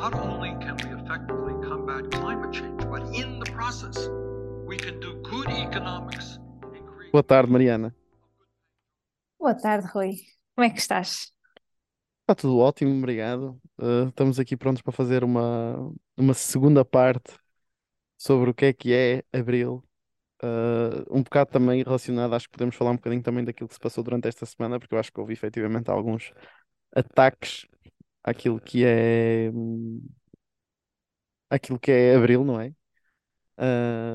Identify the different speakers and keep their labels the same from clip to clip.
Speaker 1: not only can we effectively combat climate change, but in the process, we can do good economics create.
Speaker 2: Boa tarde, Mariana.
Speaker 3: Boa tarde, Rui. Como é que estás?
Speaker 2: Está tudo ótimo, obrigado. Uh, estamos aqui prontos para fazer uma, uma segunda parte sobre o que é que é Abril. Uh, um bocado também relacionado, acho que podemos falar um bocadinho também daquilo que se passou durante esta semana, porque eu acho que houve efetivamente alguns ataques àquilo que é aquilo que é Abril, não é?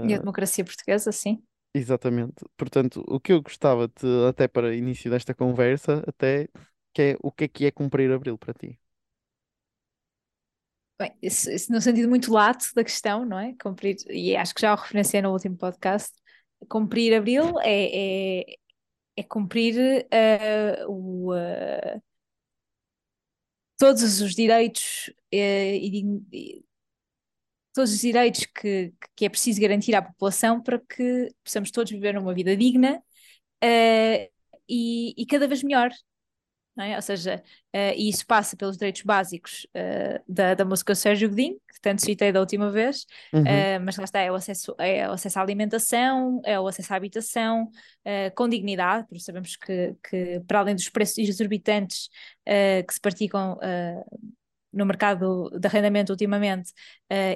Speaker 3: E a
Speaker 2: Uh,
Speaker 3: democracia portuguesa, sim.
Speaker 2: exatamente. Portanto, o que eu gostava de, até para início desta conversa, até que é o que é que é cumprir Abril para ti?
Speaker 3: Bem, isso, isso no sentido muito lato da questão, não é? Cumprir, e acho que já o referenciei no último podcast. Cumprir abril é, é, é cumprir eh, o, eh, todos os direitos eh, e todos os direitos que, que é preciso garantir à população para que possamos todos viver uma vida digna eh, e, e cada vez melhor. É? Ou seja, eh, e isso passa pelos direitos básicos eh, da, da música Sérgio Godinho, que tanto citei da última vez,
Speaker 2: Uhum.
Speaker 3: eh, mas lá está, é o acesso, é o acesso à alimentação, é o acesso à habitação, com dignidade, porque sabemos que, que para além dos preços exorbitantes que se praticam no mercado de arrendamento ultimamente,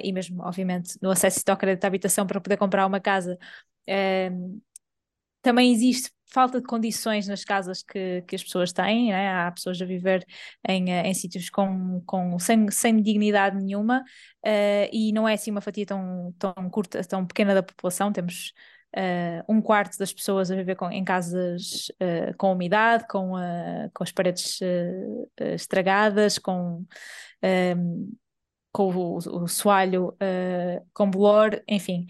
Speaker 3: e mesmo, obviamente, no acesso ao crédito à habitação para poder comprar uma casa, também existe falta de condições nas casas que, que as pessoas têm, né? Há pessoas a viver em, eh, em sítios com, com, sem, sem dignidade nenhuma, eh, e não é assim uma fatia tão, tão curta, tão pequena da população, temos eh, um quarto das pessoas a viver com- em casas eh, com umidade, com, eh, com as paredes estragadas, com, com o, o soalho com bolor, enfim.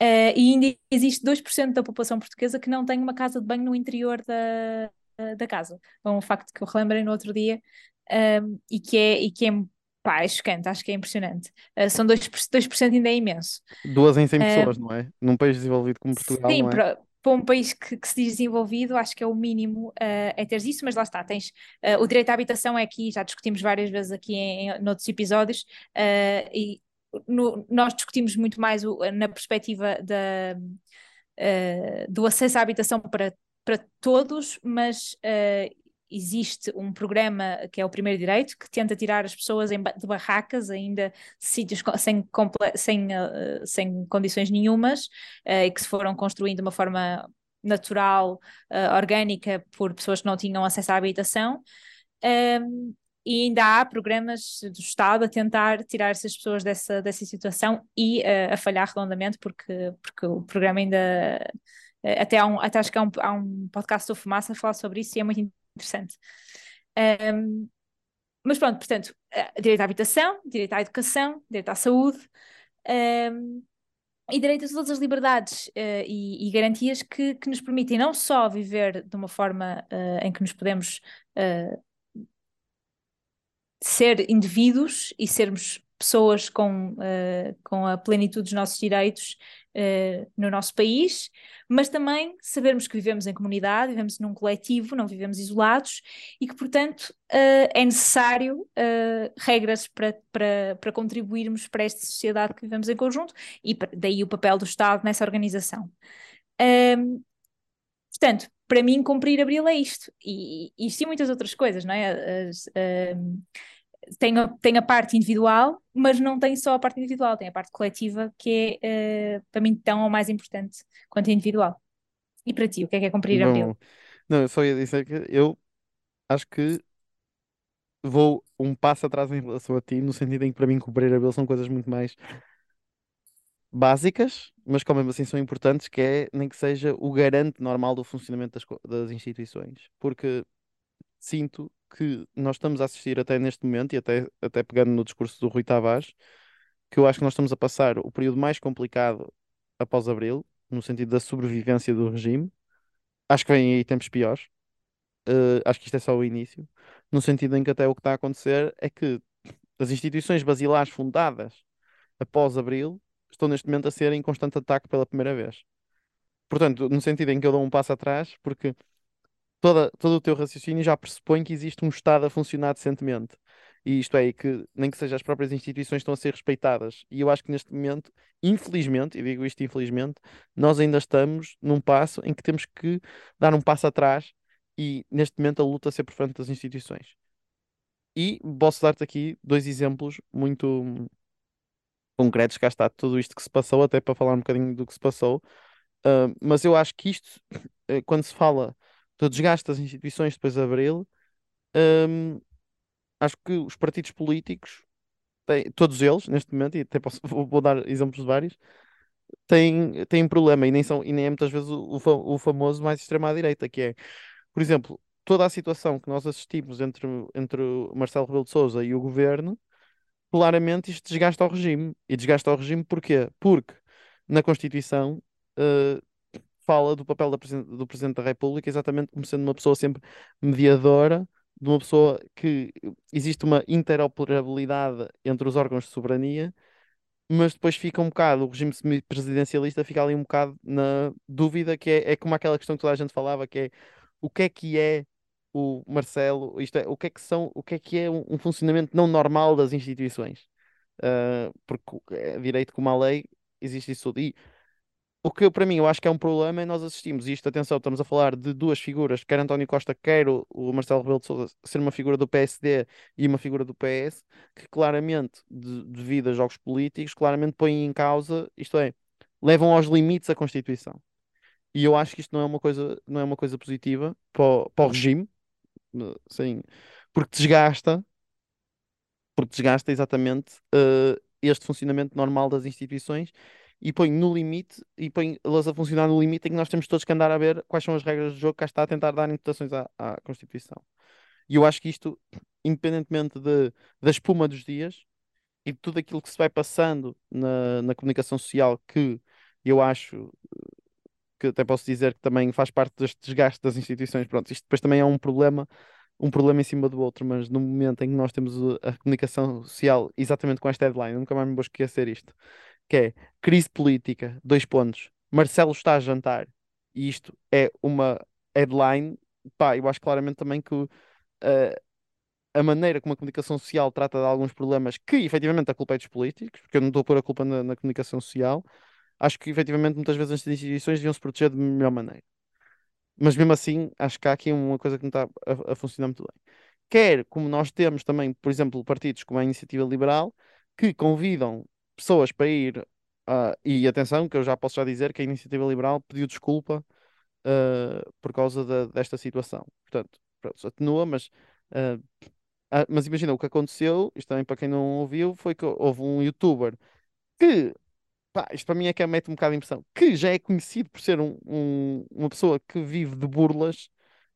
Speaker 3: Eh, e ainda existe 2% da população portuguesa que não tem uma casa de banho no interior da, da casa. É um facto que eu relembrei no outro dia, ehm, e que é, e que é pá, é chocante, acho que é impressionante. Eh, são 2%, 2% ainda é imenso.
Speaker 2: Duas em 100
Speaker 3: Eh,
Speaker 2: pessoas, não é? Num país desenvolvido como Portugal,
Speaker 3: Sim,
Speaker 2: é?
Speaker 3: para, para um país que, que se diz desenvolvido, acho que é o mínimo eh, é teres isso, mas lá está, tens o direito à habitação é aqui, já discutimos várias vezes aqui em, em noutros episódios, eh, e no- nós discutimos muito mais o- na perspectiva da, eh, do acesso à habitação para, para todos, mas eh, existe um programa que é o Primeiro Direito, que tenta tirar as pessoas em de barracas, ainda sítios sem, sem, eh, sem condições nenhumas, e que se foram construindo de uma forma natural, orgânica, por pessoas que não tinham acesso à habitação. Um, e ainda há programas do Estado a tentar tirar essas pessoas dessa, dessa situação e eh, a falhar redondamente, porque, porque o programa ainda. eh, até, há um, até acho que há um, há um podcast do Fumaça a falar sobre isso e é muito interessante. Um, mas pronto, portanto, eh, direito à habitação, direito à educação, direito à saúde, um, e direito a todas as liberdades eh, e, e garantias que, que nos permitem não só viver de uma forma em que nos podemos ser indivíduos e sermos pessoas com, eh, com a plenitude dos nossos direitos eh, no nosso país, mas também sabermos que vivemos em comunidade, vivemos num coletivo, não vivemos isolados e que, portanto, eh, é necessário regras para, para, para contribuirmos para esta sociedade que vivemos em conjunto e daí o papel do Estado nessa organização. Ahm, Portanto, para mim, cumprir abril é isto. E, e isto e muitas outras coisas, não é? As, ahm, tem, a, tem a parte individual, mas não tem só a parte individual, tem a parte coletiva, que é, eh, para mim, tão ou mais importante quanto a individual. E para ti, o que é que é cumprir abril?
Speaker 2: Bom, não, eu só ia dizer que eu acho que vou um passo atrás em relação a ti, no sentido em que para mim cumprir Abril são coisas muito mais básicas, mas ao mesmo assim são importantes, que é nem que seja o garante normal do funcionamento das, das instituições. Porque sinto que nós estamos a assistir até neste momento, e até, até pegando no discurso do Rui Tavares, que eu acho que nós estamos a passar o período mais complicado após Abril, no sentido da sobrevivência do regime. Acho que vêm aí tempos piores. Uh, acho que isto é só o início, no sentido em que até o que está a acontecer é que as instituições basilares fundadas após Abril estão neste momento a ser em constante ataque pela primeira vez. Portanto, no sentido em que eu dou um passo atrás, porque toda, todo o teu raciocínio já pressupõe que existe um Estado a funcionar decentemente. e isto é, que nem que seja as próprias instituições estão a ser respeitadas. E eu acho que neste momento, infelizmente, e digo isto infelizmente, nós ainda estamos num passo em que temos que dar um passo atrás e neste momento a luta ser por frente das instituições. E posso dar-te aqui dois exemplos muito concretos, cá está tudo isto que se passou, até para falar um bocadinho do que se passou. Uh, mas eu acho que isto, eh, quando se fala do desgaste das instituições depois de Abril, um, acho que os partidos políticos, têm, todos eles, neste momento, e até posso, vou, vou dar exemplos de vários, têm, têm problema e nem, são, e nem é muitas vezes o, o, famoso mais extrema-direita, que é, por exemplo, toda a situação que nós assistimos entre, entre o Marcelo Rebelo de Sousa e o governo, claramente isto desgasta o regime. E desgasta o regime porquê? Porque na Constituição uh, fala do papel da, do Presidente da República exatamente como sendo uma pessoa sempre mediadora, de uma pessoa que existe uma interoperabilidade entre os órgãos de soberania, mas depois fica um bocado, o regime semipresidencialista fica ali um bocado na dúvida, que é, é como aquela questão que toda a gente falava, que é o que é que é o Marcelo, isto é, o que é que são, o que é que é um, funcionamento não normal das instituições? Uh, porque é direito como a lei, existe isso tudo. E o que para mim eu acho que é um problema é nós assistimos, isto, atenção, estamos a falar de duas figuras, quer António Costa, quer o, o Marcelo Rebelo de Sousa, ser uma figura do PSD e uma figura do PS, que claramente, de, devido a jogos políticos, claramente põem em causa, isto é, levam aos limites a Constituição. E eu acho que isto não é uma coisa, não é uma coisa positiva para o, para o regime, porque desgasta, porque desgasta exatamente uh, este funcionamento normal das instituições e põe no limite e põe-las a funcionar no limite em que nós temos todos que andar a ver quais são as regras do jogo que cá está a tentar dar interpretações à, à Constituição. E eu acho que isto, independentemente de, da espuma dos dias e de tudo aquilo que se vai passando na, na comunicação social, que eu acho que até posso dizer que também faz parte deste desgaste das instituições. Pronto, isto depois também é um problema, um problema em cima do outro, mas no momento em que nós temos a comunicação social exatamente com esta headline, nunca mais me vou esquecer isto, que é crise política, dois pontos, Marcelo está a jantar, e isto é uma headline, pá, eu acho claramente também que uh, a maneira como a comunicação social trata de alguns problemas que efetivamente a culpa é dos políticos, porque eu não estou a pôr a culpa na, na comunicação social, acho que efetivamente muitas vezes as instituições deviam se proteger de melhor maneira. Mas mesmo assim, acho que há aqui uma coisa que não está a, a funcionar muito bem. Quer como nós temos também, por exemplo, partidos como a Iniciativa Liberal, que convidam pessoas para ir. Uh, e atenção, que eu já posso já dizer que a Iniciativa Liberal pediu desculpa uh, por causa desta situação. Portanto, pronto, atenua, mas, uh, mas imagina o que aconteceu, isto também para quem não ouviu, foi que houve um youtuber que pá, isto para mim é que mete um bocado de impressão, que já é conhecido por ser um, um- uma pessoa que vive de burlas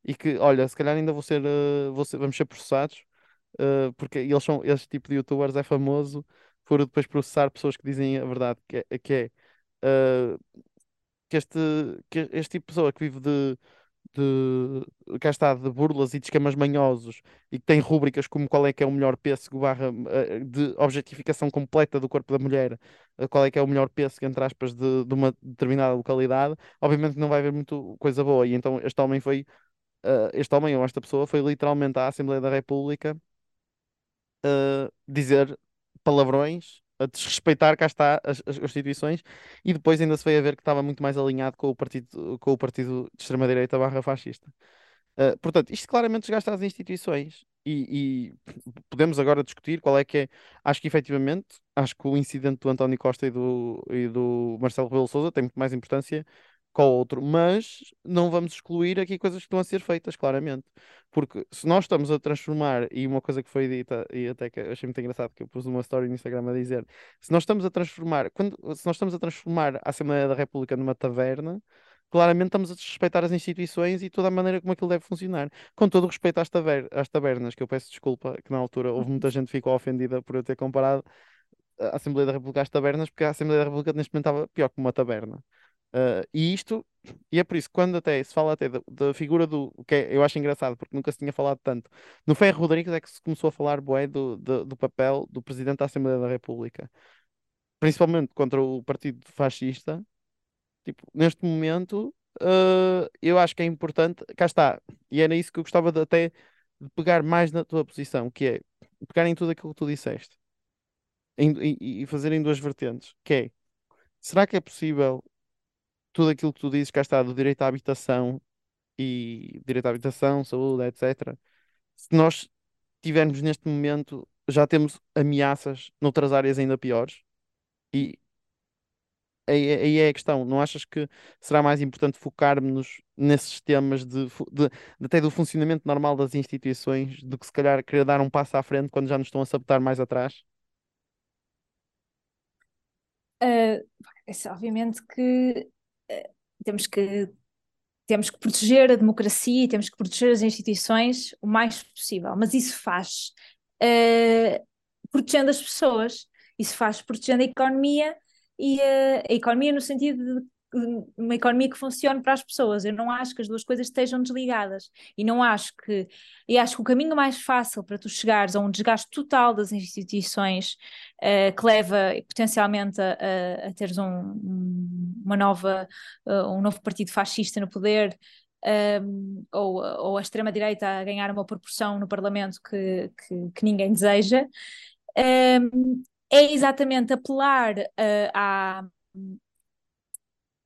Speaker 2: e que, olha, se calhar ainda vou ser, eh, vou ser- vamos ser processados, eh, porque eles são, este tipo de youtubers é famoso por depois processar pessoas que dizem a verdade, que é, que é eh, que este, que este tipo de pessoa que vive de, de, cá está, de burlas e de esquemas manhosos e que tem rúbricas como qual é que é o melhor pêssego barra eh, de objetificação completa do corpo da mulher, eh, qual é que é o melhor pêssego, entre aspas, de, de uma determinada localidade, obviamente não vai haver muito coisa boa. E então este homem foi, uh, este homem ou esta pessoa foi literalmente à Assembleia da República uh, dizer palavrões a desrespeitar, cá está, as, as instituições, e depois ainda se veio a ver que estava muito mais alinhado com o partido, com o partido de extrema-direita barra fascista. Uh, portanto, isto claramente desgasta as instituições e, e, podemos agora discutir qual é que é. Acho que efetivamente, acho que o incidente do António Costa e do, e do Marcelo Rebelo Sousa tem muito mais importância com o outro, mas não vamos excluir aqui coisas que estão a ser feitas, claramente. Porque se nós estamos a transformar, e uma coisa que foi dita, e até que achei muito engraçado que eu pus uma story no Instagram a dizer, se nós estamos a transformar, quando, se nós estamos a transformar a Assembleia da República numa taverna, claramente estamos a desrespeitar as instituições e toda a maneira como aquilo deve funcionar. Com todo o respeito às, taver às tabernas, que eu peço desculpa, que na altura houve muita gente que ficou ofendida por eu ter comparado a Assembleia da República às tabernas, porque a Assembleia da República neste momento estava pior que uma taberna. Uh, e isto, e é por isso, quando até se fala até da, figura do, que é, eu acho engraçado, porque nunca se tinha falado tanto, no Ferro Rodrigues é que se começou a falar, bué, do, do, do papel do Presidente da Assembleia da República, principalmente contra o Partido Fascista, tipo, neste momento, uh, eu acho que é importante, cá está, e era isso que eu gostava de até de pegar mais na tua posição, que é, pegar em tudo aquilo que tu disseste em- e, e fazer em duas vertentes, que é, será que é possível tudo aquilo que tu dizes, cá está, do direito à habitação e direito à habitação, saúde, etc. Se nós tivermos neste momento, já temos ameaças noutras áreas ainda piores e aí, é- aí é a questão, não achas que será mais importante focarmos nesses temas de, de- até do funcionamento normal das instituições do que se calhar querer dar um passo à frente quando já nos estão a sabotar mais atrás?
Speaker 3: Uh, obviamente que temos que temos que proteger a democracia e temos que proteger as instituições o mais possível, mas isso faz uh, protegendo as pessoas, isso faz protegendo a economia e uh, a economia no sentido de uma economia que funcione para as pessoas. Eu não acho que as duas coisas estejam desligadas. E não acho que. E acho que o caminho mais fácil para tu chegares a um desgaste total das instituições uh, que leva potencialmente a, a, a teres um, uma nova, uh, um novo partido fascista no poder. Um, ou, ou, a extrema-direita a ganhar uma proporção no Parlamento que, que, que ninguém deseja, um, é exatamente apelar uh, a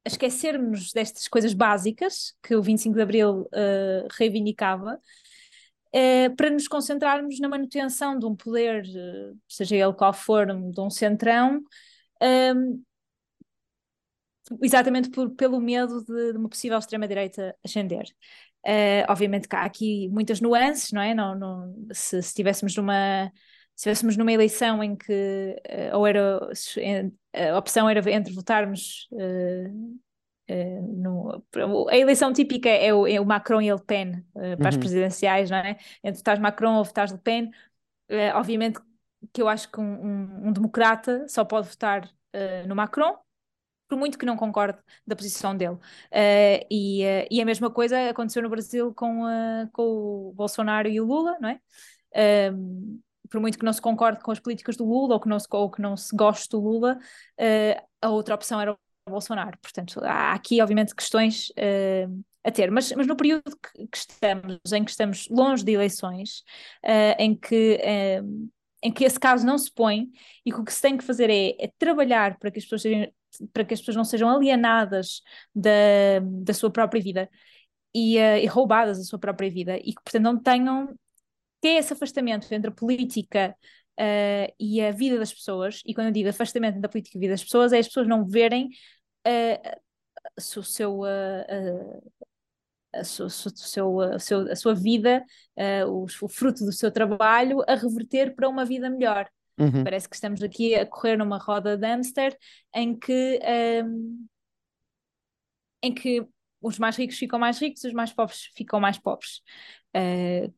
Speaker 3: esquecermos destas coisas básicas que o 25 de Abril uh, reivindicava, uh, para nos concentrarmos na manutenção de um poder, seja ele qual for, de um centrão, um, exatamente por, pelo medo de, de uma possível extrema-direita ascender. obviamente que há aqui muitas nuances, não é? Não, não, se, se estivéssemos numa se estivéssemos numa eleição em que uh, ou era a opção era entre votarmos uh, uh, no, a eleição típica é o, é o Macron e Le Pen para uhum. as presidenciais, não é? Entre votares Macron ou votares Le Pen, obviamente que eu acho que um, um, um democrata só pode votar no Macron por muito que não concorde da posição dele. Uh, e, uh, e, a mesma coisa aconteceu no Brasil com, uh, com o Bolsonaro e o Lula, não é? por muito que não se concorde com as políticas do Lula ou que não se, ou que não se goste do Lula, a outra opção era o Bolsonaro. Portanto, há aqui, obviamente, questões a ter, mas, mas no período que, que, estamos, em que estamos longe de eleições, em que em que esse caso não se põe e que o que se tem que fazer é, é trabalhar para que as pessoas para que as pessoas não sejam alienadas da, da sua própria vida e, uh, e, roubadas da sua própria vida e que, portanto, não tenham que é esse afastamento entre a política uh, e a vida das pessoas, e quando eu digo afastamento entre a política e a vida das pessoas, é as pessoas não verem uh, o seu, a, sua, seu, a, seu, a sua vida, uh, o, o, fruto do seu trabalho, a reverter para uma vida melhor. Uhum. Parece que estamos aqui a correr numa roda de hamster em que, um, em que os mais ricos ficam mais ricos, os mais pobres ficam mais pobres. Uh,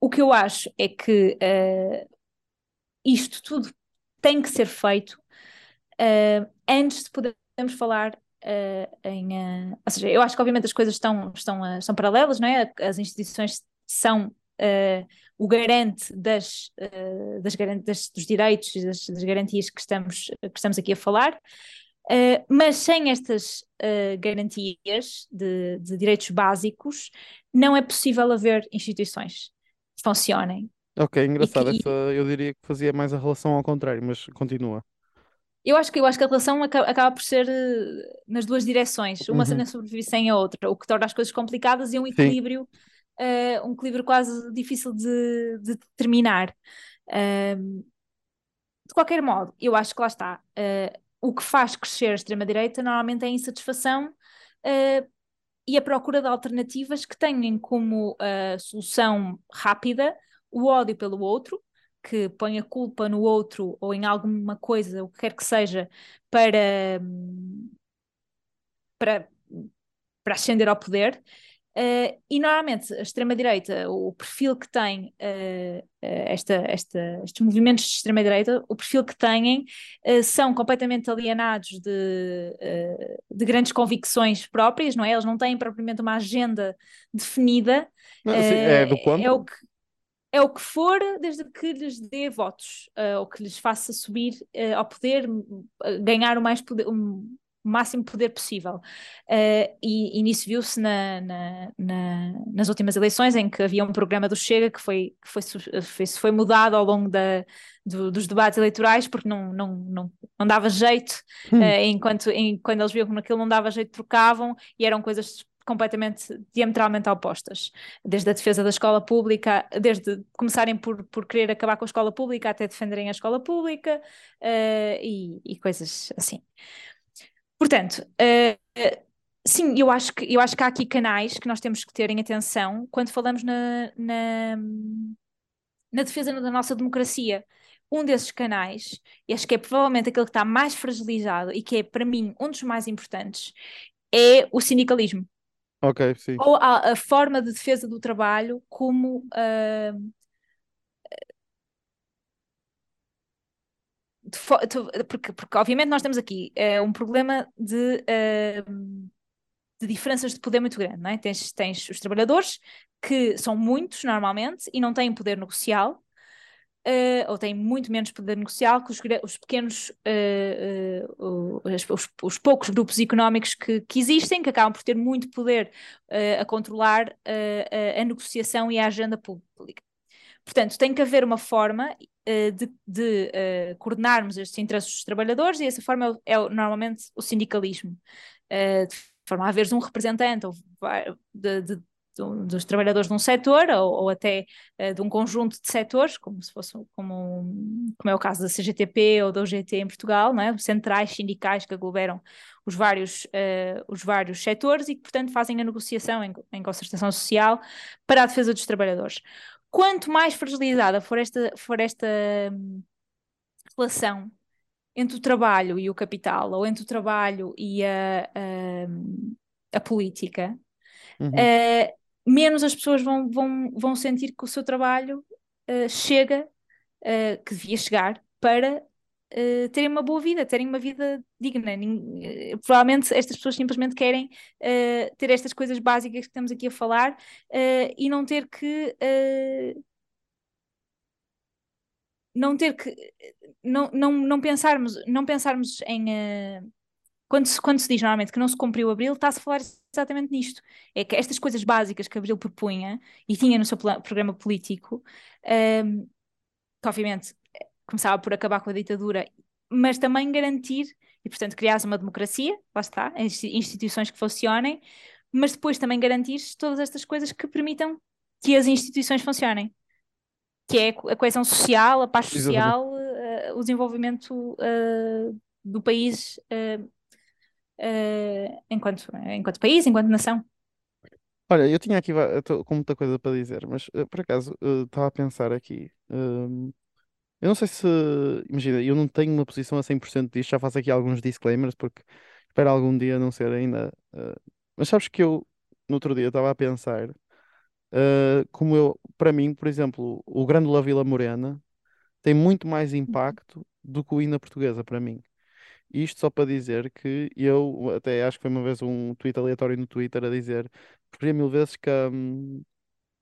Speaker 3: o que eu acho é que uh, isto tudo tem que ser feito uh, antes de podermos falar em. Ou seja, eu acho que obviamente as coisas estão, estão, estão paralelas, não é? As instituições são o garante das, das, das, dos direitos e das, das, garantias que estamos, que estamos aqui a falar. mas sem estas garantias de, de direitos básicos, não é possível haver instituições que funcionem.
Speaker 2: Ok, engraçado. Essa, eu diria que fazia mais a relação ao contrário, mas continua.
Speaker 3: Eu acho que, eu acho que a relação acaba, acaba por ser uh, nas duas direções. Uma uhum. não sobrevive sem a outra, o que torna as coisas complicadas e um equilíbrio, uh, um equilíbrio quase difícil de, de determinar. Uh, de qualquer modo, eu acho que lá está. Eh, o que faz crescer a extrema-direita normalmente é a insatisfação e a procura de alternativas que tenham como solução rápida o ódio pelo outro que põe a culpa no outro ou em alguma coisa, o que quer que seja, para, para, para ascender ao poder. Uh, e normalmente a extrema-direita, o perfil que tem uh, uh, esta, esta, estes movimentos de extrema-direita, o perfil que têm são completamente alienados de, de grandes convicções próprias, não é? Eles não têm propriamente uma agenda definida.
Speaker 2: Não, sim, é do ponto.
Speaker 3: É o que, é o que for, desde que lhes dê votos, uh, ou que lhes faça subir uh, ao poder, uh, ganhar o mais poder, um, máximo poder possível. Uh, e, e, nisso viu-se na, na, na, nas últimas eleições, em que havia um programa do Chega que foi, que foi, foi, foi mudado ao longo da, do, dos debates eleitorais, porque não, não, não, não dava jeito, hum. uh, enquanto em, quando eles viam que naquilo não dava jeito, trocavam e eram coisas completamente diametralmente opostas, desde a defesa da escola pública, desde começarem por, por querer acabar com a escola pública até defenderem a escola pública uh, e, e, coisas assim. Portanto, uh, sim, eu acho, que, eu acho que há aqui canais que nós temos que ter em atenção quando falamos na, na, na defesa da nossa democracia um desses canais, e acho que é provavelmente aquele que está mais fragilizado e que é, para mim, um dos mais importantes, é o sindicalismo.
Speaker 2: Ok, sim.
Speaker 3: Ou a, a forma de defesa do trabalho como. Uh, de, de, porque, porque, obviamente, nós temos aqui uh, um problema de, uh, de diferenças de poder muito grande, não é? Tens, tens os trabalhadores, que são muitos normalmente e não têm poder negocial, Uh, ou têm muito menos poder negocial que os, os pequenos, uh, uh, os, os, poucos grupos económicos que, que, existem, que acabam por ter muito poder a controlar a negociação e a agenda pública. Portanto, tem que haver uma forma de, de coordenarmos estes interesses dos trabalhadores e essa forma é, é normalmente o sindicalismo. de forma a haver um representante de, de, dos trabalhadores de um setor ou, ou até uh, de um conjunto de setores, como se fosse como, como é o caso da CGTP ou da UGT em Portugal, não é? centrais sindicais que aglomeram os vários, uh, os vários setores e que, portanto, fazem a negociação em, em concertação social para a defesa dos trabalhadores. Quanto mais fragilizada for esta, for esta hum, relação entre o trabalho e o capital, ou entre o trabalho e a, a, a política, uhum. uh, menos as pessoas vão, vão, vão sentir que o seu trabalho uh, chega, uh, que devia chegar, para uh, terem uma boa vida, terem uma vida digna. provavelmente estas pessoas simplesmente querem ter estas coisas básicas que estamos aqui a falar e não ter que. não ter que não, não, não pensarmos não pensarmos em quando se, quando se diz normalmente que não se cumpriu Abril, está-se a falar exatamente nisto. É que estas coisas básicas que Abril propunha e tinha no seu programa político, um, que obviamente começava por acabar com a ditadura, mas também garantir, e portanto criar uma democracia, lá está, instituições que funcionem, mas depois também garantir todas estas coisas que permitam que as instituições funcionem. Que é a coesão social, a paz social, uh, o desenvolvimento uh, do país uh, enquanto, enquanto país, enquanto nação.
Speaker 2: Olha, eu tinha aqui com muita coisa para dizer, mas por acaso estava a pensar aqui. Uh, eu não sei se. Imagina, eu não tenho uma posição a 100% disto, já faço aqui alguns disclaimers, porque espero algum dia não ser ainda. mas sabes que eu, no outro dia, estava a pensar. como eu, para mim, por exemplo, o Grande Vila Morena tem muito mais impacto do que o hino portuguesa para mim. Isto só para dizer que eu até acho que foi uma vez um tweet aleatório no Twitter a dizer preferia mil vezes que a,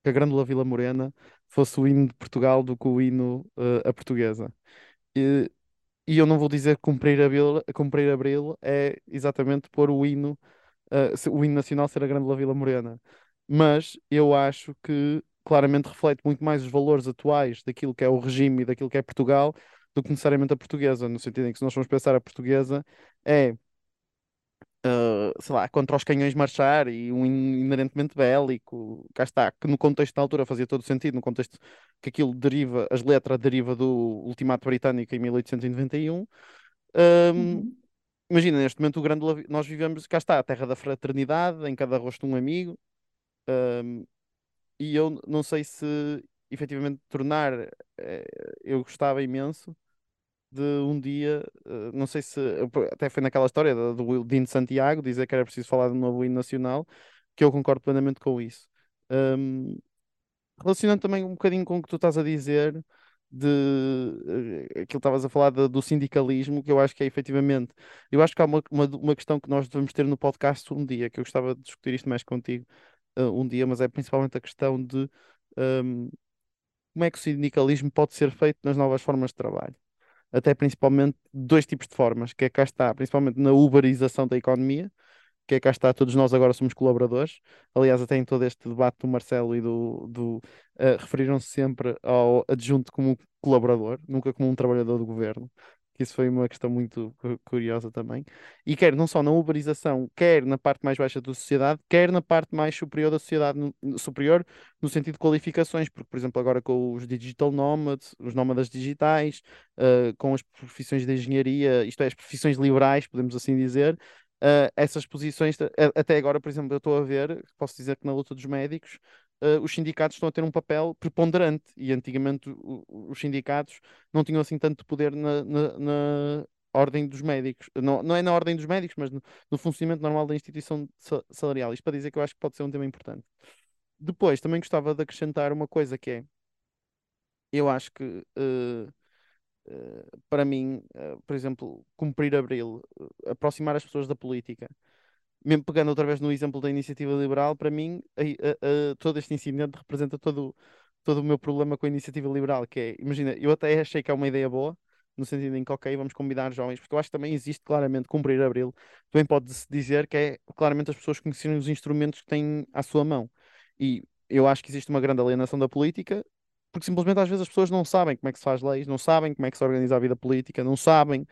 Speaker 2: que a Grândola Vila Morena fosse o hino de Portugal do que o hino uh, a portuguesa. E, e eu não vou dizer cumprir cumprir abril é exatamente pôr o hino, uh, o hino nacional ser a Grândola Vila Morena. Mas eu acho que claramente reflete muito mais os valores atuais daquilo que é o regime e daquilo que é Portugal do que necessariamente a portuguesa, no sentido em que se nós formos pensar a portuguesa é Uh, sei lá, contra os canhões marchar e um inerentemente bélico, cá está, que no contexto da altura fazia todo sentido, no contexto que aquilo deriva, as letras deriva do Ultimato Britânico em 1891. Um, uhum. Imagina, neste momento o grande nós vivemos, cá está, a terra da fraternidade, em cada rosto um amigo, um, e eu não sei se efetivamente tornar, eh, eu gostava imenso de um dia, eh, não sei se até foi naquela história do, Dino Santiago dizer que era preciso falar de um novo hino nacional, que eu concordo plenamente com isso. Um, relacionando também um bocadinho com o que tu estás a dizer de uh, aquilo que estavas a falar de, do sindicalismo, que eu acho que é efetivamente, eu acho que há uma, uma, uma, questão que nós devemos ter no podcast um dia, que eu gostava de discutir isto mais contigo uh, um dia, mas é principalmente a questão de um, como é que o sindicalismo pode ser feito nas novas formas de trabalho. Até principalmente dois tipos de formas, que é cá está, principalmente na uberização da economia, que é cá está, todos nós agora somos colaboradores. Aliás, até em todo este debate do Marcelo e do, do uh, referiram-se sempre ao adjunto como colaborador, nunca como um trabalhador do governo isso foi uma questão muito curiosa também. E quer não só na uberização, quer na parte mais baixa da sociedade, quer na parte mais superior da sociedade, no, superior no sentido de qualificações, porque, por exemplo, agora com os digital nomads, os nómadas digitais, uh, com as profissões de engenharia, isto é, as profissões liberais, podemos assim dizer, uh, essas posições, até agora, por exemplo, eu estou a ver, posso dizer que na luta dos médicos, uh, os sindicatos estão a ter um papel preponderante e antigamente o, os sindicatos não tinham assim tanto poder na, na, na ordem dos médicos. Não, não é na ordem dos médicos, mas no, no funcionamento normal da instituição salarial. Isto para dizer que eu acho que pode ser um tema importante. Depois, também gostava de acrescentar uma coisa que é, eu acho que uh, uh, para mim, uh, por exemplo, cumprir abril, aproximar as pessoas da política, mesmo pegando outra vez no exemplo da iniciativa liberal, para mim, a, a, a, todo este incidente representa todo, todo o meu problema com a iniciativa liberal, que é, imagina, eu até achei que é uma ideia boa, no sentido em que, ok, vamos convidar jovens, porque eu acho que também existe claramente cumprir abril, também pode-se dizer que é claramente as pessoas conhecerem os instrumentos que têm à sua mão. E eu acho que existe uma grande alienação da política, porque simplesmente às vezes as pessoas não sabem como é que se faz leis, não sabem como é que se organiza a vida política, não sabem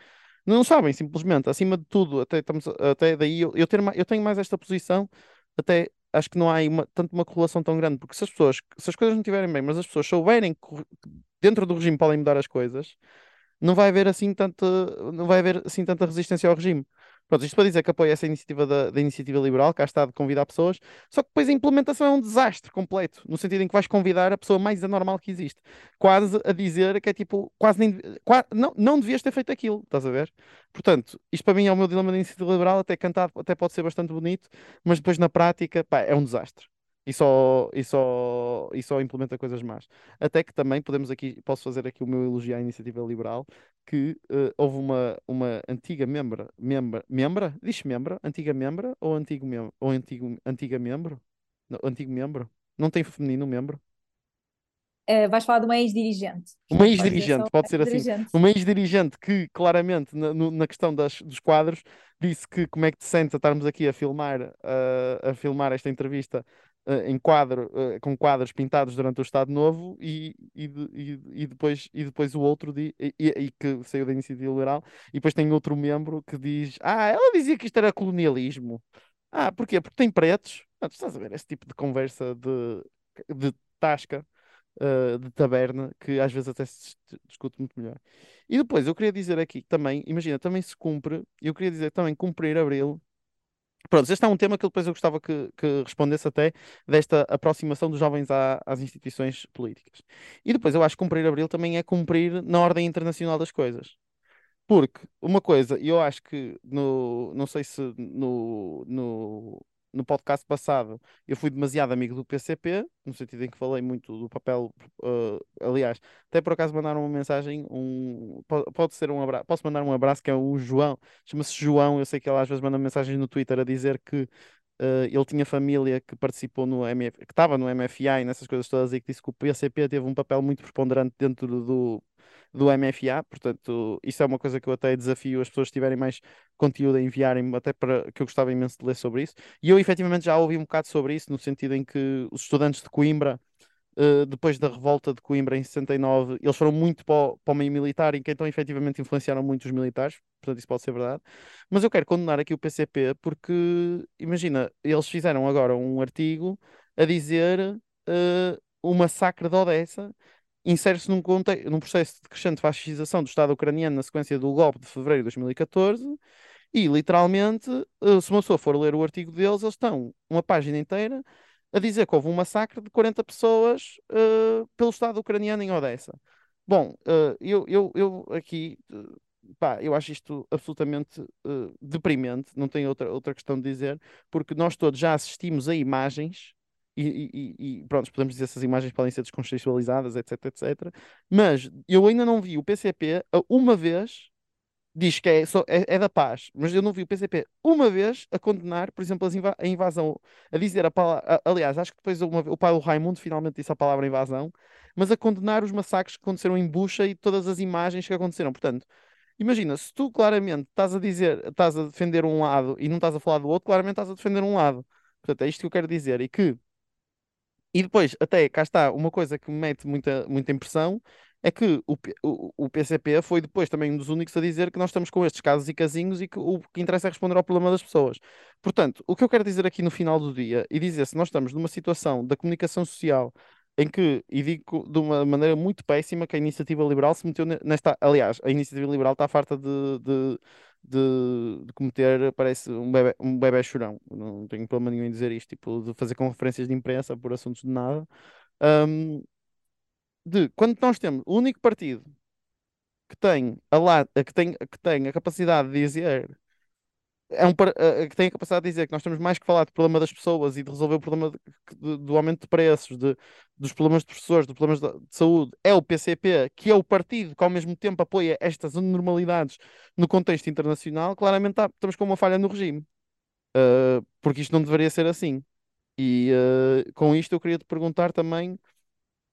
Speaker 2: não sabem, simplesmente, acima de tudo, até, estamos, até daí eu, eu, ter, eu tenho mais esta posição, até acho que não há uma, tanto uma correlação tão grande, porque se as pessoas, se as coisas não estiverem bem, mas as pessoas souberem que dentro do regime podem mudar as coisas, não vai haver assim tanta, não vai haver assim tanta resistência ao regime. Pronto, isto para dizer que apoio essa iniciativa da, da iniciativa liberal, cá está de convidar pessoas, só que depois a implementação é um desastre completo, no sentido em que vais convidar a pessoa mais anormal que existe, quase a dizer que é tipo, quase nem, quase, não, não devias ter feito aquilo, estás a ver? Portanto, isto para mim é o meu dilema da iniciativa liberal, até cantado, até pode ser bastante bonito, mas depois na prática, pá, é um desastre e só, e só, e só implementa coisas más. Até que também podemos aqui, posso fazer aqui o meu elogio à iniciativa liberal, que uh, houve uma, uma antiga membra, membra, membra? Diz membra? Antiga membra ou antigo membro? Ou antigo, antiga membro? Não, antigo membro? Não tem feminino membro?
Speaker 3: Uh, vais falar de uma ex-dirigente.
Speaker 2: Uma ex-dirigente, pode ser assim. Uma ex-dirigente que, claramente, na, na questão das, dos quadros, disse que como é que te sentes a estarmos aqui a filmar, uh, a filmar esta entrevista em quadro, uh, com quadros pintados durante o Estado Novo e, e, e, e depois, e depois o outro di, e, que saiu da iniciativa liberal. E depois tem outro membro que diz ah, ela dizia que isto era colonialismo. Ah, porquê? Porque tem pretos? Ah, estás a ver esse tipo de conversa de, de tasca uh, de taberna que às vezes até se discute muito melhor. E depois eu queria dizer aqui também, imagina, também se cumpre eu queria dizer também cumprir Abril Pronto, este é um tema que depois eu gostava que, que respondesse até desta aproximação dos jovens à, às instituições políticas. E depois eu acho que cumprir Abril também é cumprir na ordem internacional das coisas. Porque uma coisa, eu acho que no, não sei se no, no, no podcast passado eu fui demasiado amigo do PCP, no sentido em que falei muito do papel. Uh, aliás, até por acaso mandaram uma mensagem, um, pode, ser um abraço, posso mandar um abraço que é o João, chama-se João, eu sei que ele às vezes manda mensagens no Twitter a dizer que Uh, ele tinha família que participou no MF, que estava no MFA e nessas coisas todas e que disse que o PCP teve um papel muito preponderante dentro do, do MFA, portanto, isso é uma coisa que eu até desafio as pessoas que tiverem mais conteúdo a enviarem, até para que eu gostava imenso de ler sobre isso. E eu efetivamente já ouvi um bocado sobre isso, no sentido em que os estudantes de Coimbra, uh, depois da revolta de Coimbra em 69, eles foram muito para para o meio militar, em que então efetivamente influenciaram muito os militares, portanto, isso pode ser verdade. Mas eu quero condenar aqui o PCP porque, imagina, eles fizeram agora um artigo a dizer. Uh, o massacre de Odessa insere-se num, num, processo de crescente fascização do Estado ucraniano na sequência do golpe de fevereiro de 2014 e, literalmente, eh, se uma pessoa for ler o artigo deles, eles estão uma página inteira a dizer que houve um massacre de 40 pessoas uh, pelo Estado ucraniano em Odessa. Bom, uh, eu, eu, eu aqui, uh, pá, eu acho isto absolutamente deprimente, não tenho outra, outra questão de dizer, porque nós todos já assistimos a imagens e, e, e, pronto, podemos dizer que essas imagens podem ser descontextualizadas, etc, etc. Mas eu ainda não vi o PCP uma vez diz que é, só, é, é, da paz, mas eu não vi o PCP uma vez a condenar, por exemplo, a invasão, a dizer a palavra. Aliás, acho que depois uma, o pai do Raimundo finalmente disse a palavra invasão, mas a condenar os massacres que aconteceram em Bucha e todas as imagens que aconteceram. Portanto, imagina, se tu claramente estás a dizer, estás a defender um lado e não estás a falar do outro, claramente estás a defender um lado. Portanto, é isto que eu quero dizer. E que e depois, até cá está, uma coisa que me mete muita, muita impressão é que o, o, o PCP foi depois também um dos únicos a dizer que nós estamos com estes casos e casinhos e que o que interessa é responder ao problema das pessoas. Portanto, o que eu quero dizer aqui no final do dia e dizer se nós estamos numa situação da comunicação social em que, e digo de uma maneira muito péssima, que a iniciativa liberal se meteu nesta. Aliás, a iniciativa liberal está farta de, de, de, de cometer, parece, um bebê, um bebê chorão. Não tenho problema nenhum em dizer isto, tipo, de fazer conferências de imprensa por assuntos de nada. Um, de quando nós temos o único partido que tem a, que tem, que tem a capacidade de dizer é um, uh, que tem a capacidade de dizer que nós temos mais que falar do problema das pessoas e de resolver o problema de, de, do aumento de preços, de, dos problemas de professores, dos problemas de, de, saúde, é o PCP, que é o partido que ao mesmo tempo apoia estas anormalidades no contexto internacional, claramente tá, estamos com uma falha no regime. Uh, porque isto não deveria ser assim. E uh, com isto eu queria te perguntar também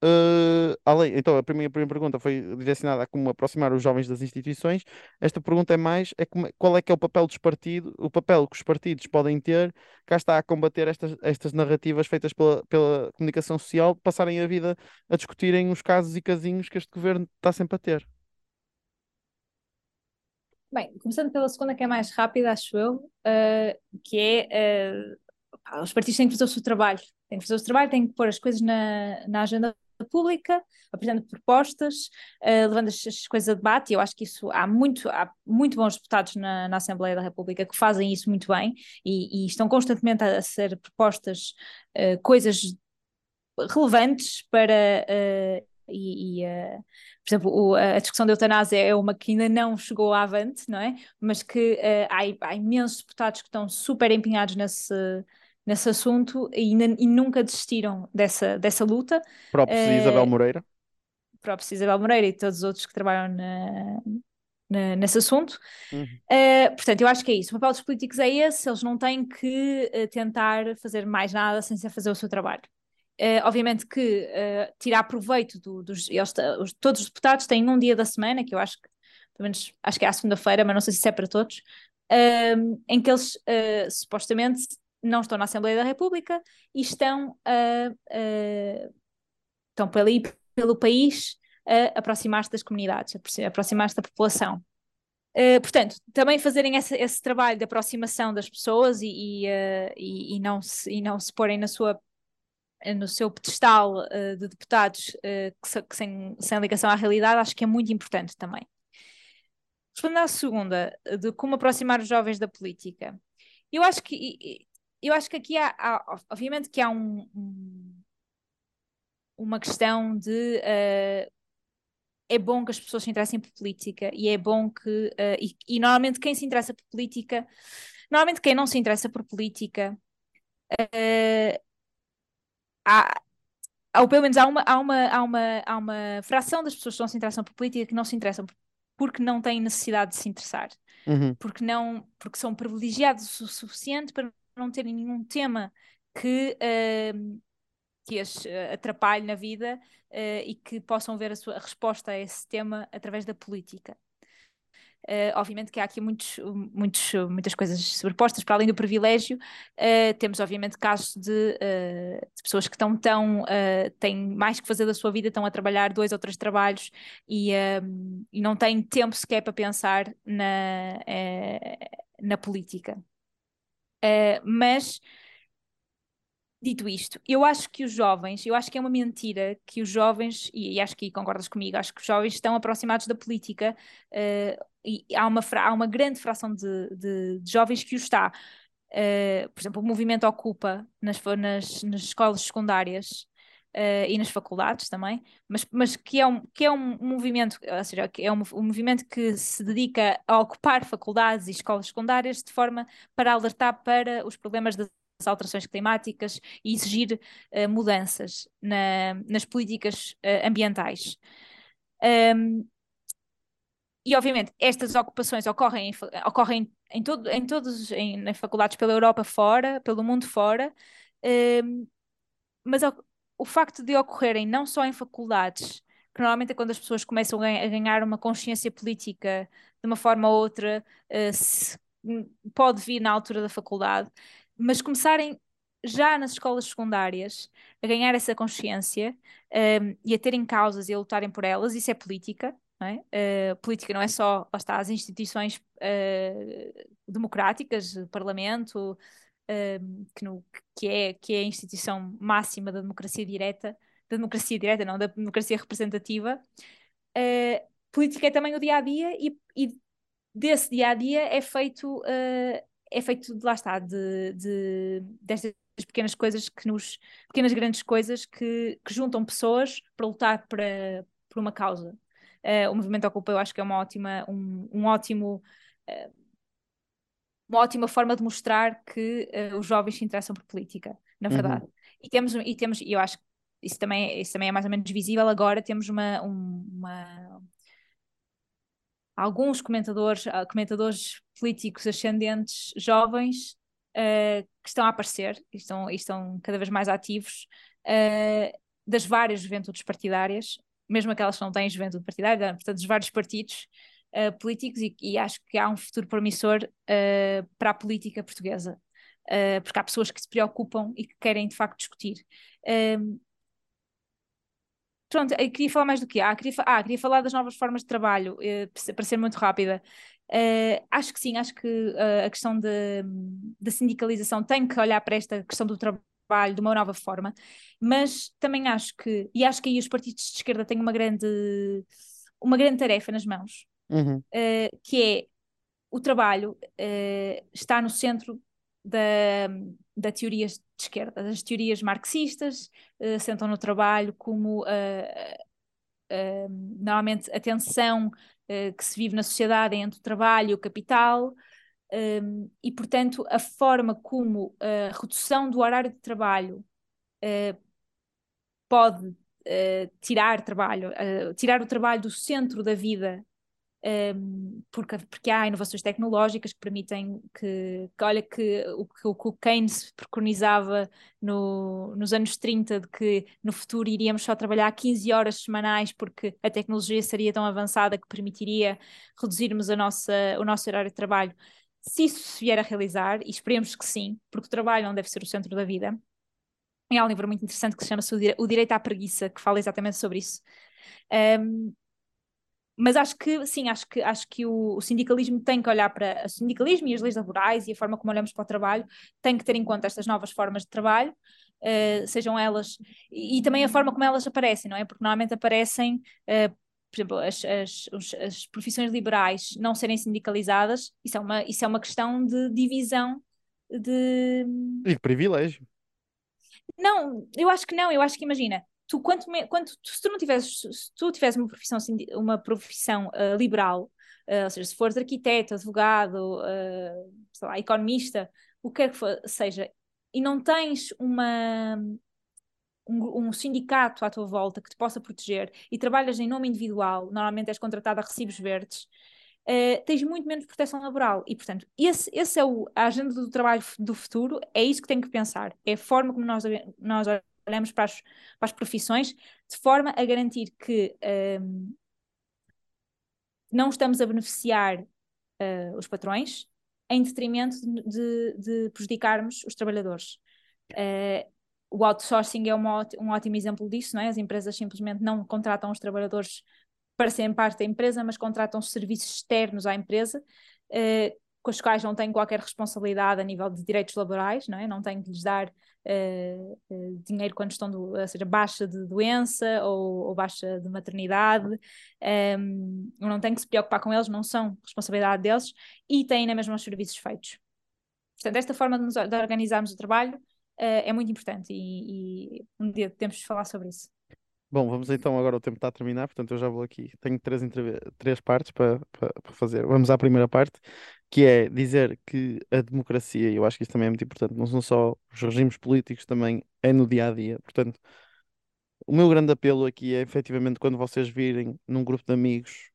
Speaker 2: Uh, além, então, a primeira, a primeira pergunta foi direcionada a como aproximar os jovens das instituições. Esta pergunta é mais é como, qual é que é o papel dos partidos, o papel que os partidos podem ter, cá está a combater estas, estas narrativas feitas pela, pela comunicação social, passarem a vida a discutirem os casos e casinhos que este governo está sempre a ter.
Speaker 3: Bem, começando pela segunda, que é mais rápida, acho eu, uh, que é uh, os partidos têm que fazer o seu trabalho, têm que fazer o seu trabalho, têm que pôr as coisas na, na agenda pública, apresentando propostas, uh, levando as, coisas a debate, e eu acho que isso há muito, há muito bons deputados na, na Assembleia da República que fazem isso muito bem e, e estão constantemente a, a ser propostas uh, coisas relevantes para uh, e, e uh, por exemplo, o, a discussão da eutanásia é uma que ainda não chegou avante, não é? Mas que uh, há, há, imensos deputados que estão super empenhados nesse, nesse assunto e, e nunca desistiram dessa, dessa luta.
Speaker 2: Próprio uh, Isabel Moreira.
Speaker 3: Próprio Isabel Moreira e todos os outros que trabalham na, na, nesse assunto. Uhum. Uh, portanto, eu acho que é isso. O papel dos políticos é esse, eles não têm que uh, tentar fazer mais nada sem ser fazer o seu trabalho. Uh, obviamente que tirar proveito do, dos. Eles, os, todos os deputados têm um dia da semana, que eu acho que, pelo menos, acho que é à segunda-feira, mas não sei se é para todos, em que eles supostamente não estão na Assembleia da República e estão, a, a, estão pelo, pelo país a aproximar-se das comunidades, a aproximar-se da população. Uh, portanto, também fazerem esse, esse, trabalho de aproximação das pessoas e, e, uh, e, e, não, se, e não se porem na sua, no seu pedestal uh, de deputados que, que sem, sem ligação à realidade, acho que é muito importante também. Respondendo à segunda, de como aproximar os jovens da política, eu acho que eu acho que aqui há, há obviamente que há um, um, uma questão de uh, é bom que as pessoas se interessem por política e é bom que uh, e, e, normalmente quem se interessa por política normalmente quem não se interessa por política uh, há, ou pelo menos há uma, há, uma, há, uma, há uma fração das pessoas que não se interessam por política que não se interessam porque não têm necessidade de se interessar
Speaker 2: uhum.
Speaker 3: porque não porque são privilegiados o suficiente para não terem nenhum tema que, uh, que as uh, atrapalhe na vida uh, e que possam ver a sua resposta a esse tema através da política. Uh, obviamente que há aqui muitos, muitos, muitas coisas sobrepostas para além do privilégio. Uh, temos, obviamente, casos de, uh, de pessoas que estão tão, têm mais que fazer da sua vida, estão a trabalhar dois ou três trabalhos e, e não têm tempo sequer para pensar na, na política. Uh, mas, dito isto, eu acho que os jovens, eu acho que é uma mentira que os jovens, e, e acho que concordas comigo, acho que os jovens estão aproximados da política uh, e há uma, há uma grande fração de, de, de jovens que o está. Uh, por exemplo, o movimento Ocupa nas, nas, nas escolas secundárias uh, e nas faculdades também, mas, mas que, é um, que é um movimento, ou seja, que é um, um movimento que se dedica a ocupar faculdades e escolas secundárias de forma para alertar para os problemas das alterações climáticas e exigir uh, mudanças na, nas políticas uh, ambientais. Um, e obviamente estas ocupações ocorrem, em, ocorrem em, todo, em todos em faculdades pela Europa fora, pelo mundo fora, um, mas o facto de ocorrerem não só em faculdades, que normalmente é quando as pessoas começam a ganhar uma consciência política de uma forma ou outra, uh, se, pode vir na altura da faculdade, mas começarem já nas escolas secundárias a ganhar essa consciência um, e a terem causas e a lutarem por elas, isso é política. Não é? Uh, política não é só, lá está, as instituições uh, democráticas, Parlamento, uh, que, no, que, é, que é a instituição máxima da democracia direta, da democracia direta, não, da democracia representativa. política é também o dia a dia e, e desse dia a dia é feito, é feito, lá está, de, de, destas pequenas coisas que nos, pequenas grandes coisas que, que juntam pessoas para lutar para, por uma causa. Uh, o movimento Ocupa eu acho que é uma ótima, um, um ótimo, uh, uma ótima forma de mostrar que uh, os jovens se interessam por política, na uhum. verdade. Uhum. E temos, e temos, eu acho que isso também, isso também é mais ou menos visível agora, temos uma, um, uma alguns comentadores, comentadores políticos ascendentes jovens uh, que estão a aparecer e estão, e estão cada vez mais ativos uh, das várias juventudes partidárias, mesmo aquelas que não têm juventude partidária, portanto, dos vários partidos uh, políticos, e, e, acho que há um futuro promissor uh, para a política portuguesa, uh, porque há pessoas que se preocupam e que querem de facto discutir. Ehm, pronto, eu queria falar mais do que ah, queria, ah, queria falar das novas formas de trabalho, para ser muito rápida. acho que sim, acho que a questão da sindicalização tem que olhar para esta questão do trabalho de uma nova forma, mas também acho que, e acho que aí os partidos de esquerda têm uma grande, uma grande tarefa nas mãos, uh, que é o trabalho uh, está no centro da, da teorias de esquerda. As teorias marxistas uh, sentam no trabalho como normalmente a tensão que se vive na sociedade entre o trabalho e o capital, um, e, portanto, a forma como a redução do horário de trabalho uh, pode uh, tirar trabalho, uh, tirar o trabalho do centro da vida, um, porque, porque há inovações tecnológicas que permitem que, que olha que o que o Keynes preconizava no, nos anos 30 de que no futuro iríamos só trabalhar 15 horas semanais porque a tecnologia seria tão avançada que permitiria reduzirmos a nossa, o nosso horário de trabalho se isso se vier a realizar, e esperemos que sim, porque o trabalho não deve ser o centro da vida, há um livro muito interessante que se chama O Direito à Preguiça, que fala exatamente sobre isso. Um, mas acho que, sim, acho que, acho que o, o, sindicalismo tem que olhar para o sindicalismo e as leis laborais e a forma como olhamos para o trabalho, tem que ter em conta estas novas formas de trabalho, uh, sejam elas, e, e, também a forma como elas aparecem, não é? Porque normalmente aparecem uh, por exemplo, as, as, as, profissões liberais não serem sindicalizadas, isso é uma, isso é uma questão de divisão de.
Speaker 2: E de privilégio.
Speaker 3: Não, eu acho que não, eu acho que imagina, tu quanto, quanto se tu não tivesses, se tu tivesse uma profissão, uma profissão uh, liberal, uh, ou seja, se fores arquiteto, advogado, uh, sei lá, economista, o que quer que for, seja, e não tens uma, um, um, sindicato à tua volta que te possa proteger e trabalhas em nome individual, normalmente és contratado a recibos verdes, uh, tens muito menos proteção laboral. E, portanto, esse, esse é o, a agenda do trabalho do futuro, é isso que tem que pensar. É a forma como nós, nós olhamos para as, para as profissões, de forma a garantir que um, não estamos a beneficiar uh, os patrões em detrimento de, de prejudicarmos os trabalhadores. Uh, o outsourcing é uma, um ótimo exemplo disso, não é? As empresas simplesmente não contratam os trabalhadores para serem parte da empresa, mas contratam serviços externos à empresa, eh, com os quais não têm qualquer responsabilidade a nível de direitos laborais, não é? Não têm que lhes dar eh, eh, dinheiro quando estão, do, ou seja, baixa de doença ou, ou baixa de maternidade, um, ehm, não têm que se preocupar com eles, não são responsabilidade deles e têm na mesma os serviços feitos. Portanto, esta forma de, nos, de organizarmos o trabalho uh, é muito importante e, e, um dia temos de falar sobre isso.
Speaker 2: Bom, vamos então agora, o tempo está a terminar, portanto eu já vou aqui. Tenho três, três partes para, para, para fazer. Vamos à primeira parte, que é dizer que a democracia, eu acho que isso também é muito importante, não são só os regimes políticos, também é no dia a dia. Portanto, o meu grande apelo aqui é efetivamente quando vocês virem num grupo de amigos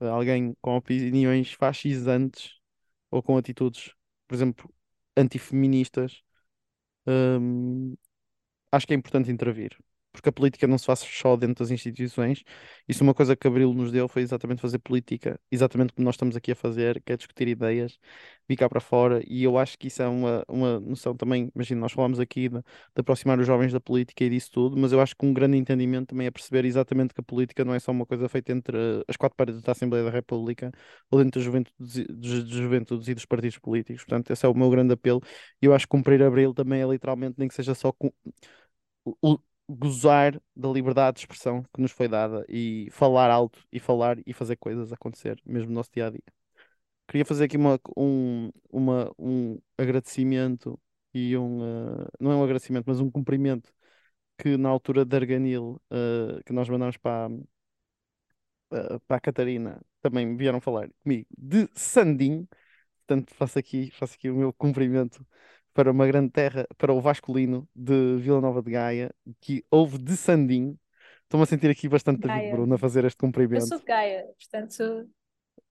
Speaker 2: alguém com opiniões fascisantes ou com atitudes, por exemplo, antifeministas, Hum, acho que é importante intervir. Porque a política não se faz só dentro das instituições. Isso uma coisa que Abril nos deu foi exatamente fazer política, exatamente como nós estamos aqui a fazer, que é discutir ideias, vir cá para fora, e eu acho que isso é uma, uma noção também, imagina, nós falamos aqui de, de aproximar os jovens da política e disso tudo, mas eu acho que um grande entendimento também é perceber exatamente que a política não é só uma coisa feita entre as quatro paredes da Assembleia da República ou dentro das juventudes, das juventudes e dos partidos políticos. Portanto, esse é o meu grande apelo, e eu acho que cumprir Abril também é literalmente, nem que seja só com gozar da liberdade de expressão que nos foi dada e falar alto e falar e fazer coisas acontecer, mesmo no nosso dia a dia. Queria fazer aqui uma, um, uma, um agradecimento e um, uh, não é um agradecimento, mas um cumprimento que na altura da Arganil, uh, que nós mandamos para, uh, para a Catarina, também vieram falar comigo de Sandim. Portanto, faço aqui, faço aqui o meu cumprimento para uma grande terra, para o Vasculino de Vila Nova de Gaia, que houve de Sandim. Estou-me a sentir aqui bastante David Bruno a fazer este cumprimento. Eu
Speaker 3: sou de Gaia, portanto.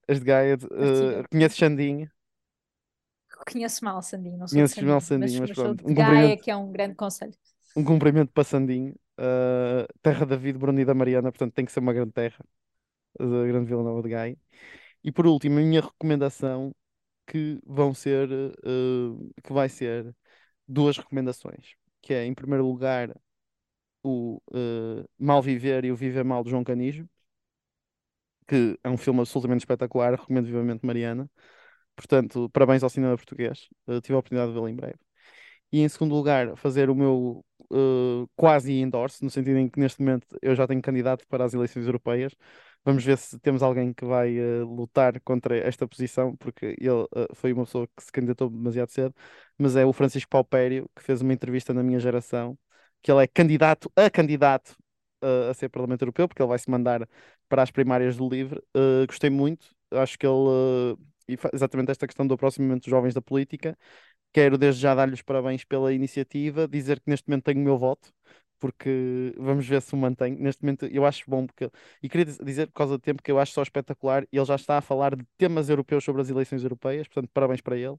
Speaker 2: És de Gaia, uh, conheces Sandim?
Speaker 3: Conheço mal Sandim, não
Speaker 2: sou Conheces mal Sandim, mas, mas pronto.
Speaker 3: Um Gaia, que é um grande conselho.
Speaker 2: Um cumprimento para Sandim, uh, terra da David, Bruno e da Mariana, portanto tem que ser uma grande terra, da grande Vila Nova de Gaia. E por último, a minha recomendação que vão ser, uh, que vai ser duas recomendações, que é, em primeiro lugar, o uh, Mal Viver e o Viver Mal de João Canijo, que é um filme absolutamente espetacular, recomendo vivamente Mariana. Portanto, parabéns ao cinema português. Uh, tive a oportunidade de vê-lo em breve. E em segundo lugar, fazer o meu uh, quase endorse, no sentido em que neste momento eu já tenho candidato para as eleições europeias. Vamos ver se temos alguém que vai uh, lutar contra esta posição, porque ele uh, foi uma pessoa que se candidatou demasiado cedo, mas é o Francisco Paupério, que fez uma entrevista na minha geração, que ele é candidato a candidato uh, a ser Parlamento Europeu, porque ele vai se mandar para as primárias do LIVRE. gostei muito, acho que ele, exatamente esta questão do aproximamento dos jovens da política, quero desde já dar-lhes parabéns pela iniciativa, dizer que neste momento tenho o meu voto porque vamos ver se o mantém. Neste momento eu acho bom, porque, e queria dizer por causa do tempo que eu acho só espetacular, ele já está a falar de temas europeus sobre as eleições europeias, portanto, parabéns para ele.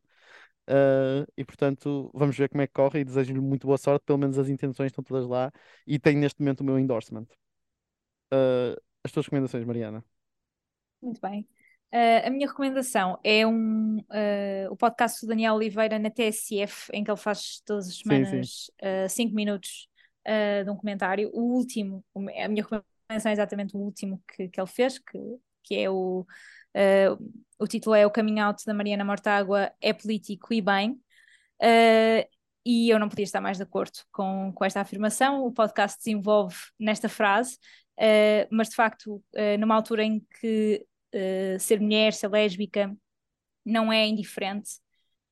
Speaker 2: Uh, e portanto, vamos ver como é que corre e desejo-lhe muito boa sorte, pelo menos as intenções estão todas lá e tenho neste momento o meu endorsement. Uh, as tuas recomendações, Mariana.
Speaker 3: Muito bem. Uh, a minha recomendação é um, o podcast do Daniel Oliveira na TSF, em que ele faz todas as semanas 5 minutos uh, de um comentário. O último, a minha recomendação é exatamente o último que, que ele fez, que, que é o. Uh, o título é O Caminho Out da Mariana Mortágua é político e bem. Uh, e eu não podia estar mais de acordo com, com esta afirmação. O podcast desenvolve nesta frase, uh, mas de facto, uh, numa altura em que ser mulher, ser lésbica, não é indiferente,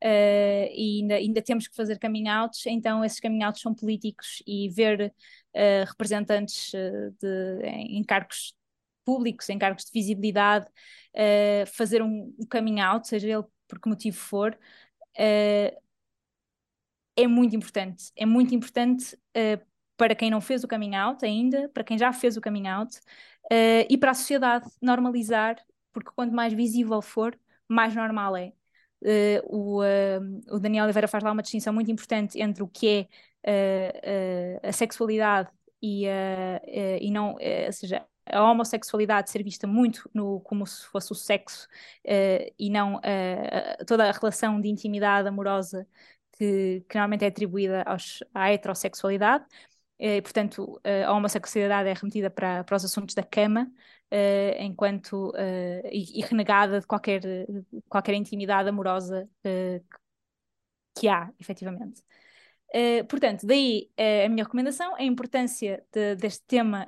Speaker 3: uh, e ainda, ainda, temos que fazer coming outs, então esses coming outs são políticos e ver uh, representantes uh, de, em cargos públicos, em cargos de visibilidade, fazer um, um coming out, seja ele por que motivo for, é muito importante. É muito importante para quem não fez o coming out ainda, para quem já fez o coming out, e para a sociedade normalizar, porque quanto mais visível for, mais normal é. Uh, o, uh, o, Daniel Oliveira faz lá uma distinção muito importante entre o que é uh, a sexualidade e, e não, ou seja, a homossexualidade ser vista muito no, como se fosse o sexo e não toda a relação de intimidade amorosa que, que normalmente é atribuída aos, à heterossexualidade. E, portanto, a homossexualidade é remetida para, para os assuntos da cama, uh, enquanto uh, e, e, renegada de qualquer, qualquer intimidade amorosa uh, que há, efetivamente. portanto, daí a minha recomendação, a importância de, deste tema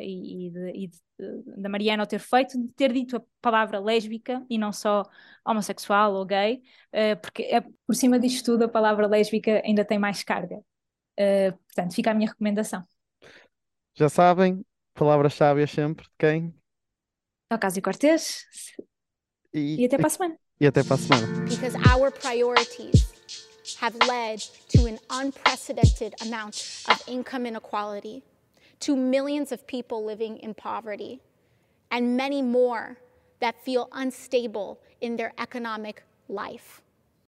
Speaker 3: e, de, e de, da Mariana o ter feito, de ter dito a palavra lésbica e não só homossexual ou gay, porque é, por cima disto tudo a palavra lésbica ainda tem mais carga. portanto, fica a minha recomendação.
Speaker 2: Já sabem, Palavras sábias sempre de quem?
Speaker 3: Ocasio Cortez. E, e até para a semana.
Speaker 2: E até para a semana. Because our priorities have led to an unprecedented amount of income inequality, to millions of people living in poverty, and many more that feel unstable in their economic life.